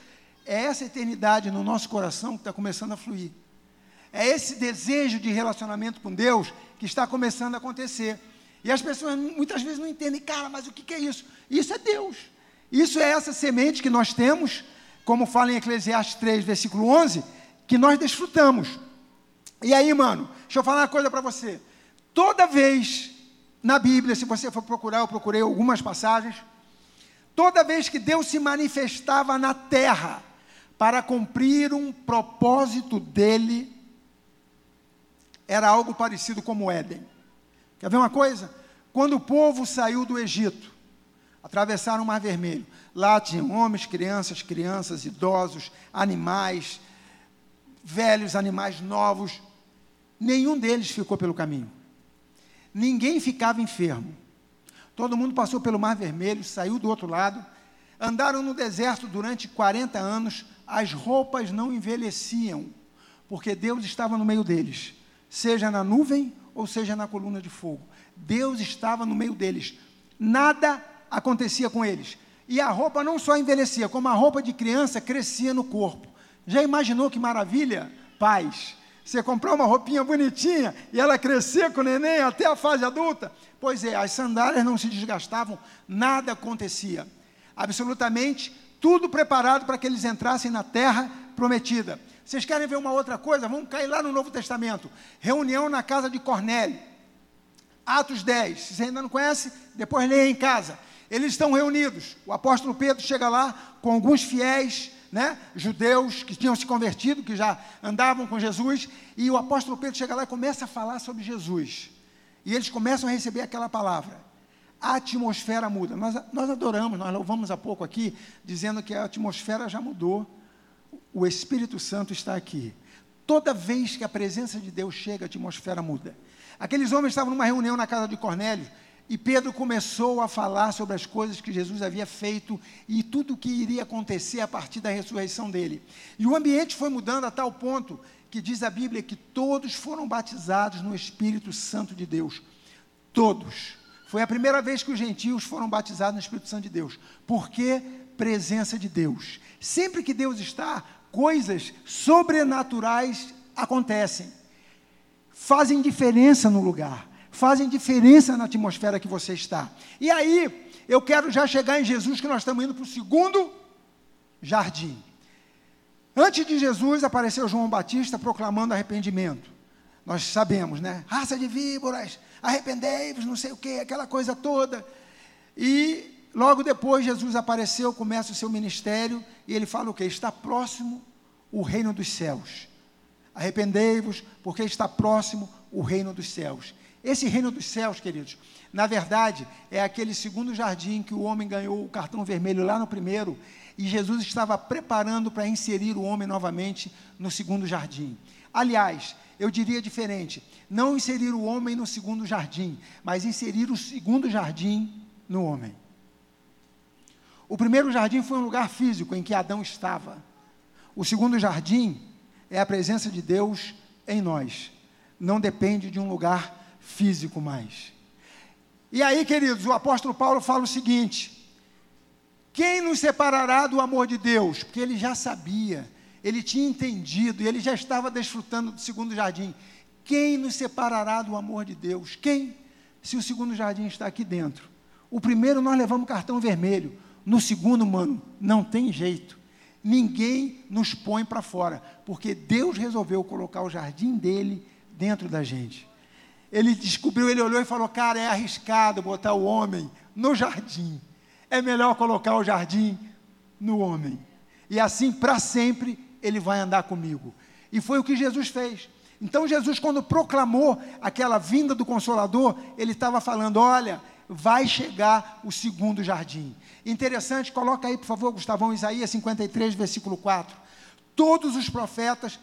É essa eternidade no nosso coração que está começando a fluir. É esse desejo de relacionamento com Deus que está começando a acontecer. E as pessoas muitas vezes não entendem, cara, mas o que, é isso? Isso é Deus. Isso é essa semente que nós temos, como fala em Eclesiastes 3, versículo 11, que nós desfrutamos. E aí, mano, deixa eu falar uma coisa para você. Toda vez na Bíblia, se você for procurar, eu procurei algumas passagens, toda vez que Deus se manifestava na terra para cumprir um propósito dele, era algo parecido como Éden. Quer ver uma coisa? Quando o povo saiu do Egito, atravessaram o Mar Vermelho, lá tinham homens, crianças, crianças, idosos, animais, velhos, animais novos. Nenhum deles ficou pelo caminho. Ninguém ficava enfermo. Todo mundo passou pelo Mar Vermelho, saiu do outro lado, andaram no deserto durante 40 anos, as roupas não envelheciam, porque Deus estava no meio deles, seja na nuvem ou seja na coluna de fogo. Deus estava no meio deles. Nada acontecia com eles. E a roupa não só envelhecia, como a roupa de criança crescia no corpo. Já imaginou que maravilha? Paz. Você comprou uma roupinha bonitinha e ela crescia com o neném até a fase adulta? Pois é, as sandálias não se desgastavam, nada acontecia. Absolutamente tudo preparado para que eles entrassem na terra prometida. Vocês querem ver uma outra coisa? Vamos cair lá no Novo Testamento. Reunião na casa de Cornélio. Atos 10. Se você ainda não conhece, depois leia em casa. Eles estão reunidos. O apóstolo Pedro chega lá com alguns fiéis, né, judeus que tinham se convertido, que já andavam com Jesus, e o apóstolo Pedro chega lá e começa a falar sobre Jesus. E eles começam a receber aquela palavra. A atmosfera muda. Nós, nós adoramos, nós louvamos há pouco aqui, dizendo que a atmosfera já mudou o Espírito Santo está aqui. Toda vez que a presença de Deus chega, a atmosfera muda. Aqueles homens estavam numa reunião na casa de Cornélio e Pedro começou a falar sobre as coisas que Jesus havia feito e tudo o que iria acontecer a partir da ressurreição dele. E o ambiente foi mudando a tal ponto que diz a Bíblia que todos foram batizados no Espírito Santo de Deus. Todos. Foi a primeira vez que os gentios foram batizados no Espírito Santo de Deus. Por quê? Presença de Deus. Sempre que Deus está, coisas sobrenaturais acontecem. Fazem diferença no lugar, fazem diferença na atmosfera que você está. E aí, eu quero já chegar em Jesus, que nós estamos indo para o segundo jardim. Antes de Jesus apareceu João Batista proclamando arrependimento. Nós sabemos, né? Raça de víboras, arrependei-vos, não sei o quê, aquela coisa toda. E logo depois Jesus apareceu, começa o seu ministério, e ele fala o quê? Está próximo o reino dos céus. Arrependei-vos, porque está próximo o reino dos céus. Esse reino dos céus, queridos, na verdade, é aquele segundo jardim que o homem ganhou o cartão vermelho lá no primeiro, e Jesus estava preparando para inserir o homem novamente no segundo jardim. Aliás, eu diria diferente: não inserir o homem no segundo jardim, mas inserir o segundo jardim no homem. O primeiro jardim foi um lugar físico em que Adão estava. O segundo jardim é a presença de Deus em nós. Não depende de um lugar físico mais. E aí, queridos, o apóstolo Paulo fala o seguinte: quem nos separará do amor de Deus? Porque ele já sabia, ele tinha entendido, e ele já estava desfrutando do segundo jardim. Quem nos separará do amor de Deus? Quem? Se o segundo jardim está aqui dentro. O primeiro nós levamos cartão vermelho. No segundo, mano, não tem jeito. Ninguém nos põe para fora, porque Deus resolveu colocar o jardim dele dentro da gente. Ele descobriu, ele olhou e falou: Cara, é arriscado botar o homem no jardim. É melhor colocar o jardim no homem. E assim, para sempre, ele vai andar comigo. E foi o que Jesus fez. Então, Jesus, quando proclamou aquela vinda do Consolador, ele estava falando: Olha, vai chegar o segundo jardim. Interessante, coloca aí, por favor, Gustavão, Isaías 53, versículo 4. Todos os profetas,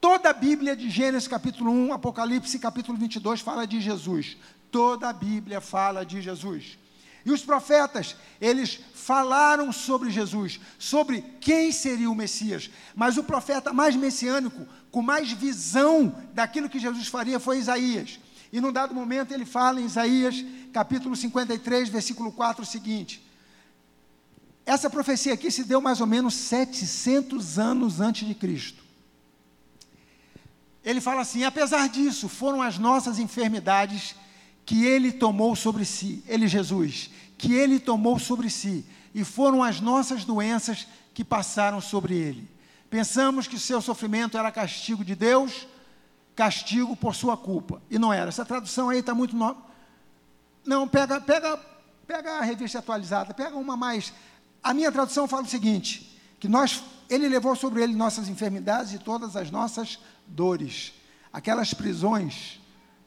toda a Bíblia de Gênesis capítulo 1, Apocalipse capítulo 22 fala de Jesus. Toda a Bíblia fala de Jesus. E os profetas, eles falaram sobre Jesus, sobre quem seria o Messias. Mas o profeta mais messiânico, com mais visão daquilo que Jesus faria, foi Isaías. E num dado momento ele fala em Isaías, capítulo 53, versículo 4, o seguinte: essa profecia aqui se deu mais ou menos 700 anos antes de Cristo. Ele fala assim: apesar disso, foram as nossas enfermidades que ele tomou sobre si, ele Jesus, que ele tomou sobre si, e foram as nossas doenças que passaram sobre ele. Pensamos que seu sofrimento era castigo de Deus, castigo por sua culpa, e não era. Essa tradução aí está muito. No... Não, pega, pega, pega a revista atualizada, pega uma mais a minha tradução fala o seguinte: que nós, ele levou sobre ele nossas enfermidades e todas as nossas dores, aquelas prisões.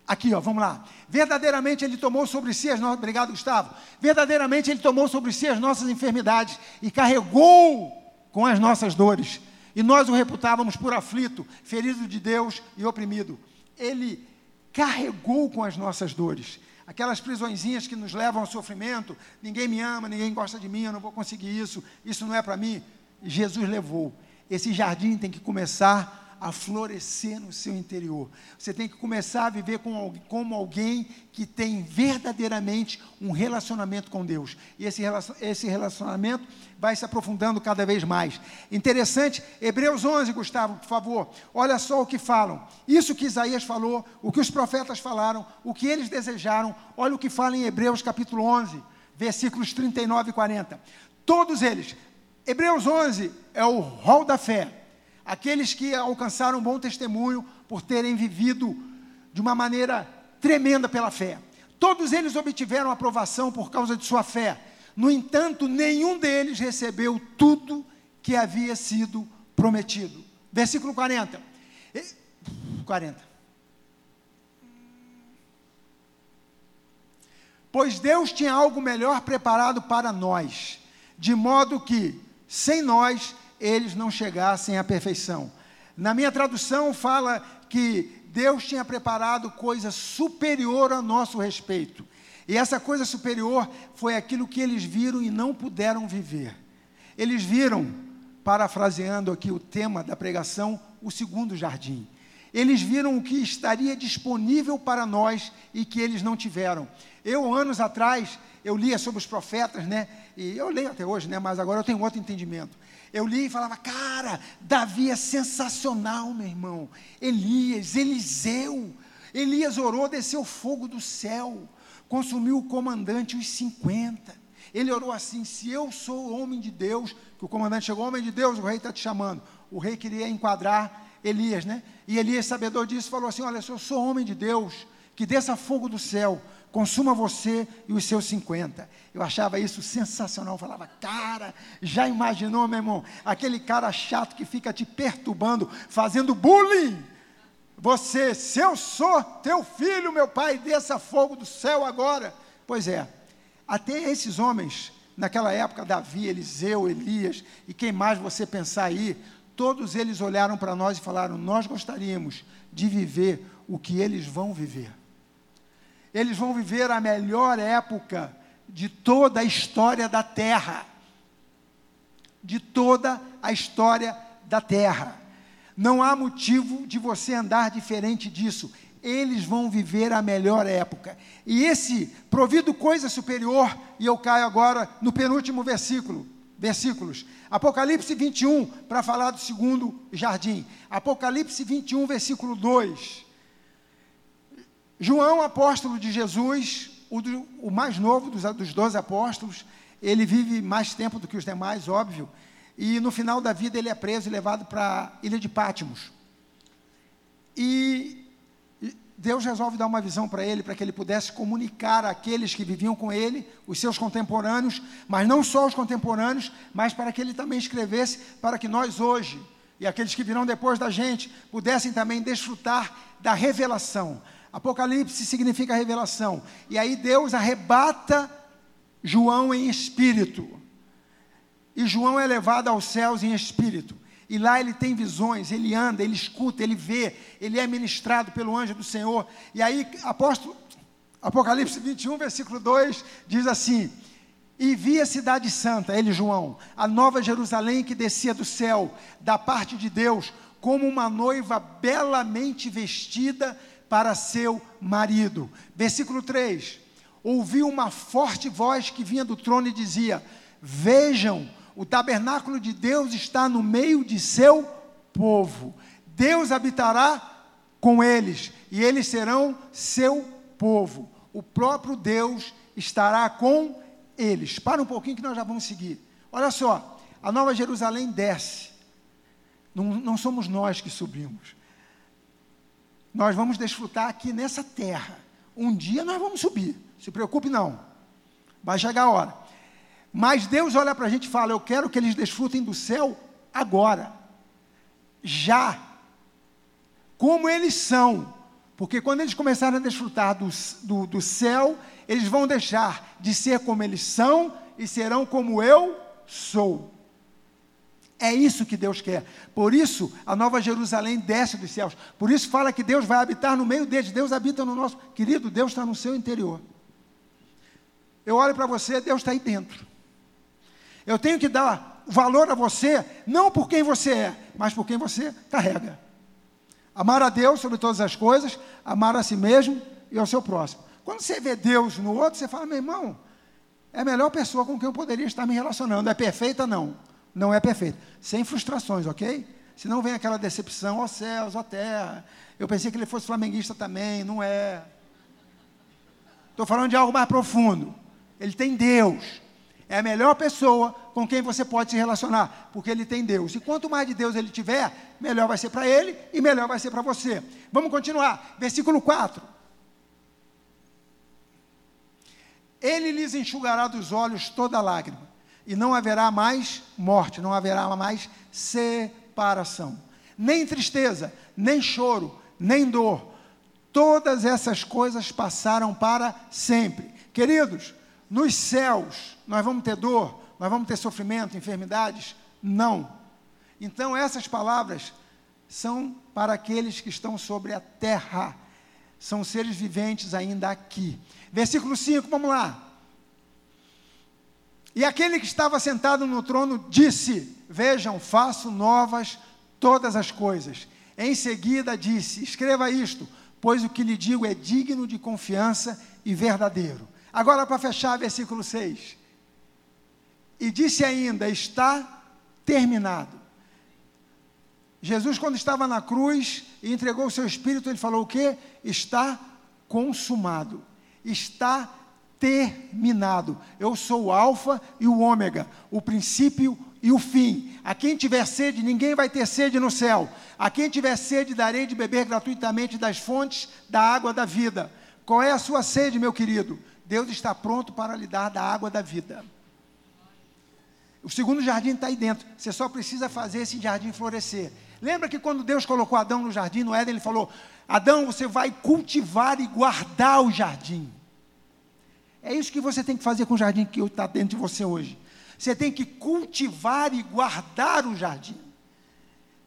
Aqui, ó, vamos lá. Verdadeiramente ele tomou sobre si as nossas. Obrigado, Gustavo. Verdadeiramente ele tomou sobre si as nossas enfermidades e carregou com as nossas dores. E nós o reputávamos por aflito, ferido de Deus e oprimido. Ele carregou com as nossas dores aquelas prisõezinhas que nos levam ao sofrimento, ninguém me ama, ninguém gosta de mim, eu não vou conseguir isso, isso não é para mim. Jesus levou. Esse jardim tem que começar a florescer no seu interior. Você tem que começar a viver com, como alguém que tem verdadeiramente um relacionamento com Deus. E esse, esse relacionamento vai se aprofundando cada vez mais. Interessante, Hebreus 11, Gustavo, por favor. Olha só o que falam. Isso que Isaías falou, o que os profetas falaram, o que eles desejaram. Olha o que fala em Hebreus capítulo 11, versículos 39 e 40. Todos eles. Hebreus 11 é o rol da fé aqueles que alcançaram um bom testemunho por terem vivido de uma maneira tremenda pela fé. Todos eles obtiveram aprovação por causa de sua fé. No entanto, nenhum deles recebeu tudo que havia sido prometido. Versículo 40. 40. Pois Deus tinha algo melhor preparado para nós, de modo que, sem nós, eles não chegassem à perfeição. Na minha tradução fala que Deus tinha preparado coisa superior a nosso respeito. E essa coisa superior foi aquilo que eles viram e não puderam viver. Eles viram, parafraseando aqui o tema da pregação, o segundo jardim. Eles viram o que estaria disponível para nós e que eles não tiveram. Eu, anos atrás, eu lia sobre os profetas, né? E eu leio até hoje, né? Mas agora eu tenho outro entendimento. Eu li e falava, cara, Davi é sensacional, meu irmão. Elias, Eliseu. Elias orou, desceu fogo do céu, consumiu o comandante os 50. Ele orou assim: se eu sou homem de Deus, que o comandante chegou, homem de Deus, o rei está te chamando. O rei queria enquadrar Elias, né? E Elias, sabedor disso, falou assim: Olha, se eu sou homem de Deus, que desça fogo do céu, consuma você e os seus 50. Eu achava isso sensacional. Eu falava, cara, já imaginou, meu irmão? Aquele cara chato que fica te perturbando, fazendo bullying. Você, se eu sou teu filho, meu pai, desça fogo do céu agora. Pois é, até esses homens, naquela época, Davi, Eliseu, Elias, e quem mais você pensar aí, todos eles olharam para nós e falaram: Nós gostaríamos de viver o que eles vão viver. Eles vão viver a melhor época de toda a história da terra. De toda a história da terra. Não há motivo de você andar diferente disso. Eles vão viver a melhor época. E esse provido coisa superior, e eu caio agora no penúltimo versículo, versículos. Apocalipse 21, para falar do segundo jardim. Apocalipse 21, versículo 2. João, apóstolo de Jesus, o, do, o mais novo dos, dos doze apóstolos, ele vive mais tempo do que os demais, óbvio, e no final da vida ele é preso e levado para a ilha de Pátimos. E Deus resolve dar uma visão para ele, para que ele pudesse comunicar àqueles que viviam com ele, os seus contemporâneos, mas não só os contemporâneos, mas para que ele também escrevesse, para que nós hoje, e aqueles que virão depois da gente, pudessem também desfrutar da revelação. Apocalipse significa revelação. E aí Deus arrebata João em espírito. E João é levado aos céus em espírito. E lá ele tem visões, ele anda, ele escuta, ele vê, ele é ministrado pelo anjo do Senhor. E aí, apóstolo, Apocalipse 21, versículo 2, diz assim: E vi a cidade santa, ele, João, a nova Jerusalém que descia do céu, da parte de Deus, como uma noiva belamente vestida para seu marido. Versículo 3: Ouviu uma forte voz que vinha do trono e dizia: Vejam, o tabernáculo de Deus está no meio de seu povo. Deus habitará com eles, e eles serão seu povo. O próprio Deus estará com eles. Para um pouquinho que nós já vamos seguir. Olha só, a Nova Jerusalém desce. Não, não somos nós que subimos nós vamos desfrutar aqui nessa terra. Um dia nós vamos subir, se preocupe não, vai chegar a hora. Mas Deus olha para a gente e fala: Eu quero que eles desfrutem do céu agora, já, como eles são. Porque quando eles começarem a desfrutar do, do, do céu, eles vão deixar de ser como eles são e serão como eu sou. É isso que Deus quer. Por isso, a Nova Jerusalém desce dos céus. Por isso, fala que Deus vai habitar no meio deles. Deus habita no nosso. Querido, Deus está no seu interior. Eu olho para você, Deus está aí dentro. Eu tenho que dar valor a você, não por quem você é, mas por quem você carrega. Amar a Deus sobre todas as coisas, amar a si mesmo e ao seu próximo. Quando você vê Deus no outro, você fala, meu irmão, é a melhor pessoa com quem eu poderia estar me relacionando. É perfeita? Não não é perfeito. Sem frustrações, ok? Senão vem aquela decepção, ó oh, céus, ó oh, terra. Eu pensei que ele fosse flamenguista também, não é. Estou falando de algo mais profundo. Ele tem Deus. É a melhor pessoa com quem você pode se relacionar, porque ele tem Deus. E quanto mais de Deus ele tiver, melhor vai ser para ele e melhor vai ser para você. Vamos continuar. Versículo 4. Ele lhes enxugará dos olhos toda lágrima e não haverá mais morte, não haverá mais separação, nem tristeza, nem choro, nem dor. Todas essas coisas passaram para sempre. Queridos, nos céus nós vamos ter dor, nós vamos ter sofrimento, enfermidades? Não. Então essas palavras são para aqueles que estão sobre a terra. São seres viventes ainda aqui. Versículo 5, vamos lá. E aquele que estava sentado no trono disse: Vejam, faço novas todas as coisas. Em seguida disse: Escreva isto, pois o que lhe digo é digno de confiança e verdadeiro. Agora, para fechar, versículo 6. E disse ainda: Está terminado. Jesus, quando estava na cruz e entregou o seu espírito, ele falou o quê? Está consumado. Está terminado. Eu sou o Alfa e o Ômega, o princípio e o fim. A quem tiver sede, ninguém vai ter sede no céu. A quem tiver sede, darei de beber gratuitamente das fontes da água da vida. Qual é a sua sede, meu querido? Deus está pronto para lhe dar da água da vida. O segundo jardim está aí dentro. Você só precisa fazer esse jardim florescer. Lembra que quando Deus colocou Adão no jardim, no Éden, ele falou: Adão, você vai cultivar e guardar o jardim. É isso que você tem que fazer com o jardim que está dentro de você hoje. Você tem que cultivar e guardar o jardim.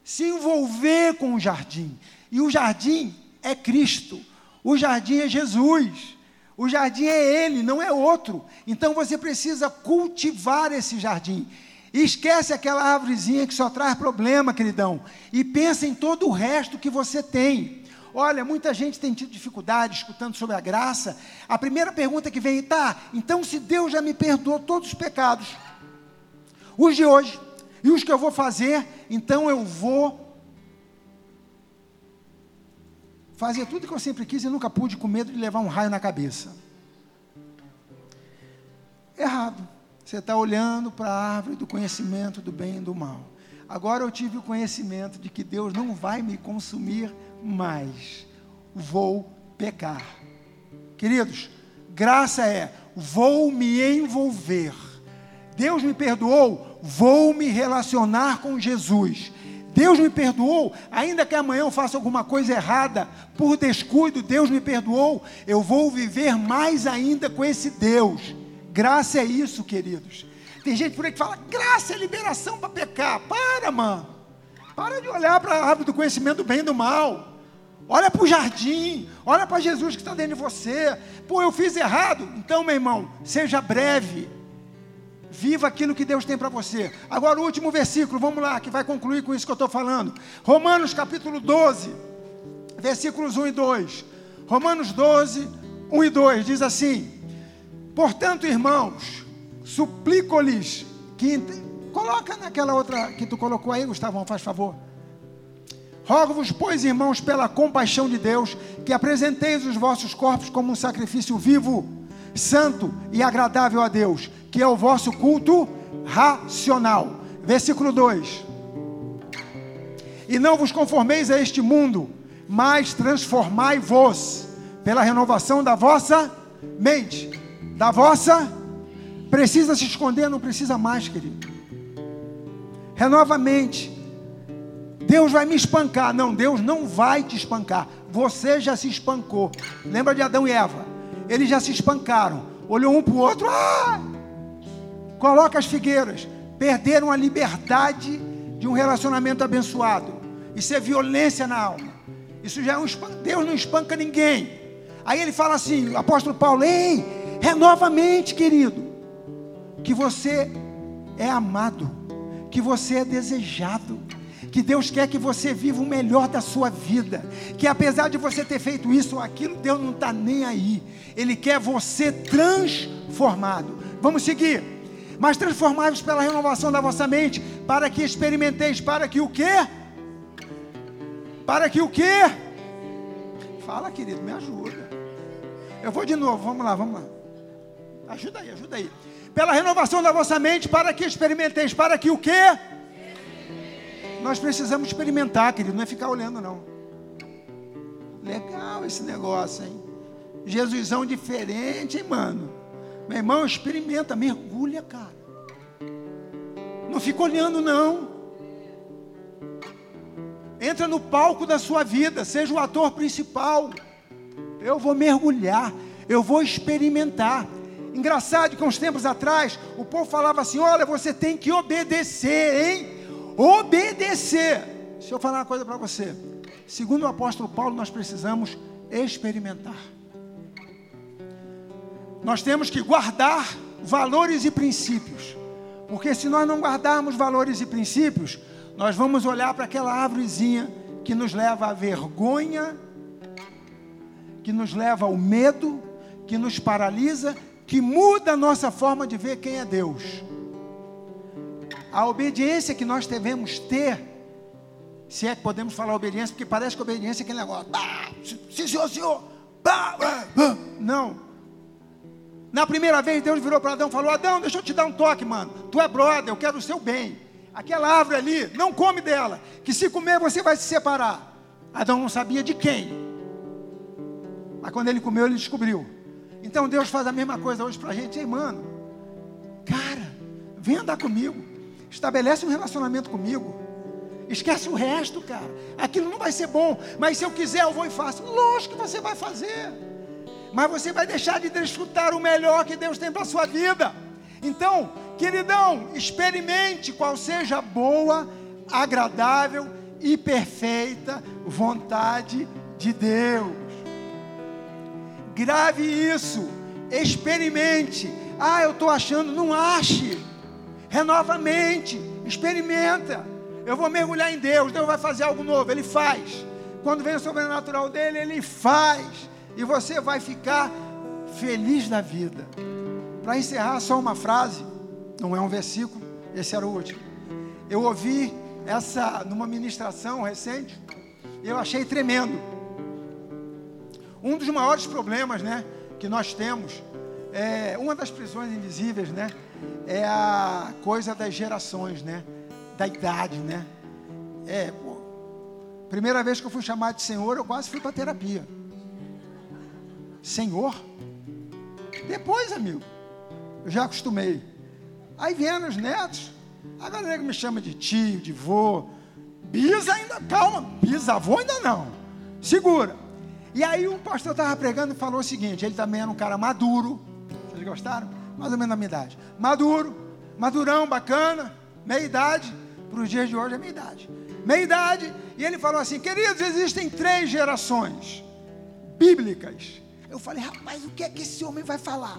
Se envolver com o jardim. E o jardim é Cristo. O jardim é Jesus. O jardim é Ele, não é outro. Então você precisa cultivar esse jardim. Esquece aquela árvorezinha que só traz problema, queridão. E pensa em todo o resto que você tem. Olha, muita gente tem tido dificuldade escutando sobre a graça. A primeira pergunta que vem, tá, então se Deus já me perdoou todos os pecados, os de hoje e os que eu vou fazer, então eu vou fazer tudo que eu sempre quis e nunca pude com medo de levar um raio na cabeça. Errado. Você está olhando para a árvore do conhecimento do bem e do mal. Agora eu tive o conhecimento de que Deus não vai me consumir mais. Vou pecar. Queridos, graça é vou me envolver Deus me perdoou, vou me relacionar com Jesus. Deus me perdoou, ainda que amanhã eu faça alguma coisa errada, por descuido, Deus me perdoou, eu vou viver mais ainda com esse Deus. Graça é isso, queridos. Tem gente por aí que fala, graça é liberação para pecar. Para, mano. Para de olhar para a árvore do conhecimento do bem e do mal. Olha para o jardim, olha para Jesus que está dentro de você. Pô, eu fiz errado. Então, meu irmão, seja breve Viva aquilo que Deus tem para você. Agora, o último versículo, vamos lá, que vai concluir com isso que eu estou falando. Romanos capítulo 12, versículos 1 e 2. Romanos 12, 1 e 2 diz assim: Portanto, irmãos, suplico-lhes que. Coloca naquela outra que tu colocou aí, Gustavão, faz favor. Rogo-vos, pois, irmãos, pela compaixão de Deus, que apresenteis os vossos corpos como um sacrifício vivo, santo e agradável a Deus, que é o vosso culto racional. Versículo 2: E não vos conformeis a este mundo, mas transformai-vos pela renovação da vossa mente, da vossa. Precisa se esconder, não precisa mais, querido. Renova a mente. Deus vai me espancar. Não, Deus não vai te espancar. Você já se espancou. Lembra de Adão e Eva? Eles já se espancaram. Olhou um para o outro. Ah! Coloca as figueiras. Perderam a liberdade de um relacionamento abençoado. Isso é violência na alma. Isso já é um. Deus não espanca ninguém. Aí ele fala assim, o apóstolo Paulo, ei, renova a mente, querido. Que você é amado, que você é desejado, que Deus quer que você viva o melhor da sua vida, que apesar de você ter feito isso ou aquilo, Deus não está nem aí, Ele quer você transformado. Vamos seguir mas transformai-vos pela renovação da vossa mente, para que experimenteis, para que o quê? Para que o quê? Fala, querido, me ajuda. Eu vou de novo, vamos lá, vamos lá. Ajuda aí, ajuda aí. Pela renovação da vossa mente, para que experimenteis, para que o quê? Nós precisamos experimentar, querido, não é ficar olhando, não. Legal esse negócio, hein? Jesusão diferente, hein, mano? Meu irmão, experimenta, mergulha, cara. Não fica olhando, não. Entra no palco da sua vida, seja o ator principal. Eu vou mergulhar, eu vou experimentar. Engraçado que uns tempos atrás, o povo falava assim: olha, você tem que obedecer, hein? Obedecer. Deixa eu falar uma coisa para você. Segundo o apóstolo Paulo, nós precisamos experimentar. Nós temos que guardar valores e princípios. Porque se nós não guardarmos valores e princípios, nós vamos olhar para aquela árvorezinha que nos leva à vergonha, que nos leva ao medo, que nos paralisa, que muda a nossa forma de ver quem é Deus. A obediência que nós devemos ter, se é que podemos falar obediência, porque parece que obediência é aquele negócio. Bah, sim, senhor, senhor. Bah, bah. Não. Na primeira vez, Deus virou para Adão e falou: Adão, deixa eu te dar um toque, mano. Tu é brother, eu quero o seu bem. Aquela árvore ali, não come dela, que se comer você vai se separar. Adão não sabia de quem. Mas quando ele comeu, ele descobriu. Então Deus faz a mesma coisa hoje para a gente. Ei, mano, cara, vem andar comigo. Estabelece um relacionamento comigo. Esquece o resto, cara. Aquilo não vai ser bom. Mas se eu quiser, eu vou e faço. Lógico que você vai fazer. Mas você vai deixar de desfrutar o melhor que Deus tem para a sua vida. Então, queridão, experimente qual seja a boa, agradável e perfeita vontade de Deus. Grave isso, experimente. Ah, eu estou achando, não ache. Renova a mente, experimenta. Eu vou mergulhar em Deus, Deus vai fazer algo novo, Ele faz. Quando vem o sobrenatural dele, Ele faz. E você vai ficar feliz da vida. Para encerrar, só uma frase, não é um versículo, esse era o último. Eu ouvi essa numa ministração recente, eu achei tremendo. Um dos maiores problemas, né, que nós temos, é uma das prisões invisíveis, né, é a coisa das gerações, né, da idade, né. É, pô, primeira vez que eu fui chamado de Senhor, eu quase fui para terapia. Senhor? Depois, amigo, eu já acostumei. Aí vieram os netos, a galera me chama de tio, de vô, bisa ainda, calma, bisavô ainda não, segura. E aí o pastor estava pregando e falou o seguinte, ele também era um cara maduro, vocês gostaram? Mais ou menos da minha idade. Maduro, madurão, bacana, meia idade, para os dias de hoje é meia idade. Meia idade, e ele falou assim, queridos, existem três gerações bíblicas. Eu falei, rapaz, o que é que esse homem vai falar?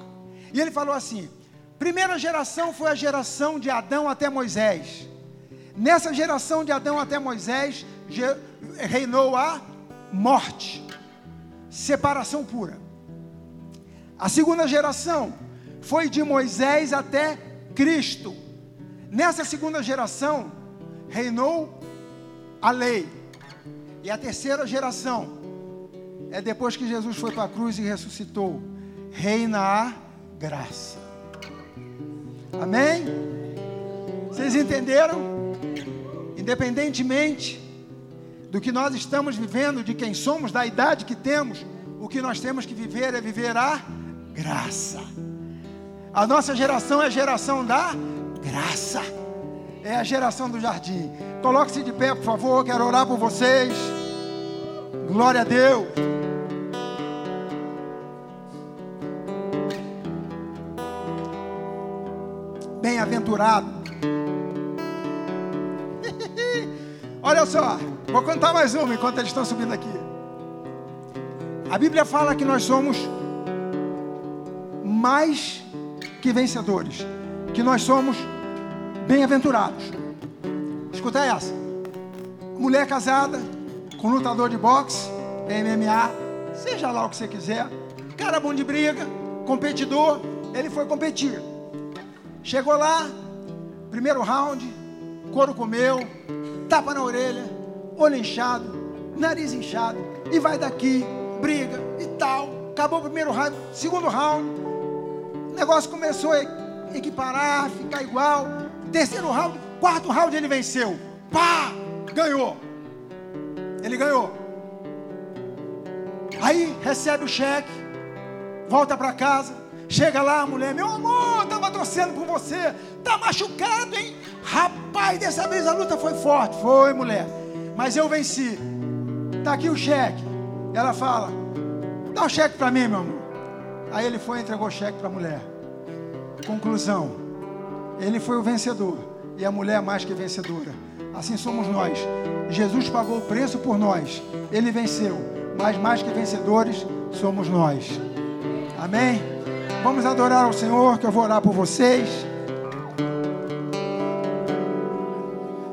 E ele falou assim: Primeira geração foi a geração de Adão até Moisés. Nessa geração de Adão até Moisés reinou a morte, separação pura. A segunda geração foi de Moisés até Cristo. Nessa segunda geração reinou a lei. E a terceira geração é depois que Jesus foi para a cruz e ressuscitou, reina a graça. Amém? Vocês entenderam? Independentemente do que nós estamos vivendo, de quem somos, da idade que temos, o que nós temos que viver é viver a graça. A nossa geração é a geração da graça. É a geração do jardim. Coloque-se de pé, por favor. Quero orar por vocês. Glória a Deus. bem-aventurado. (laughs) Olha só, vou contar mais uma enquanto eles estão subindo aqui. A Bíblia fala que nós somos mais que vencedores, que nós somos bem-aventurados. Escuta essa: mulher casada, com lutador de boxe, MMA, seja lá o que você quiser, cara bom de briga, competidor, ele foi competir. Chegou lá, primeiro round, couro comeu, tapa na orelha, olho inchado, nariz inchado, e vai daqui, briga e tal. Acabou o primeiro round, segundo round, o negócio começou a equiparar, ficar igual. Terceiro round, quarto round ele venceu. Pá! Ganhou. Ele ganhou. Aí recebe o cheque, volta para casa, Chega lá a mulher, meu amor, estava torcendo por você, tá machucado, hein? Rapaz, dessa vez a luta foi forte. Foi, mulher. Mas eu venci. Tá aqui o cheque. Ela fala: dá o cheque para mim, meu amor. Aí ele foi e entregou o cheque para a mulher. Conclusão: ele foi o vencedor. E a mulher mais que vencedora. Assim somos nós. Jesus pagou o preço por nós. Ele venceu. Mas mais que vencedores somos nós. Amém? Vamos adorar ao Senhor, que eu vou orar por vocês.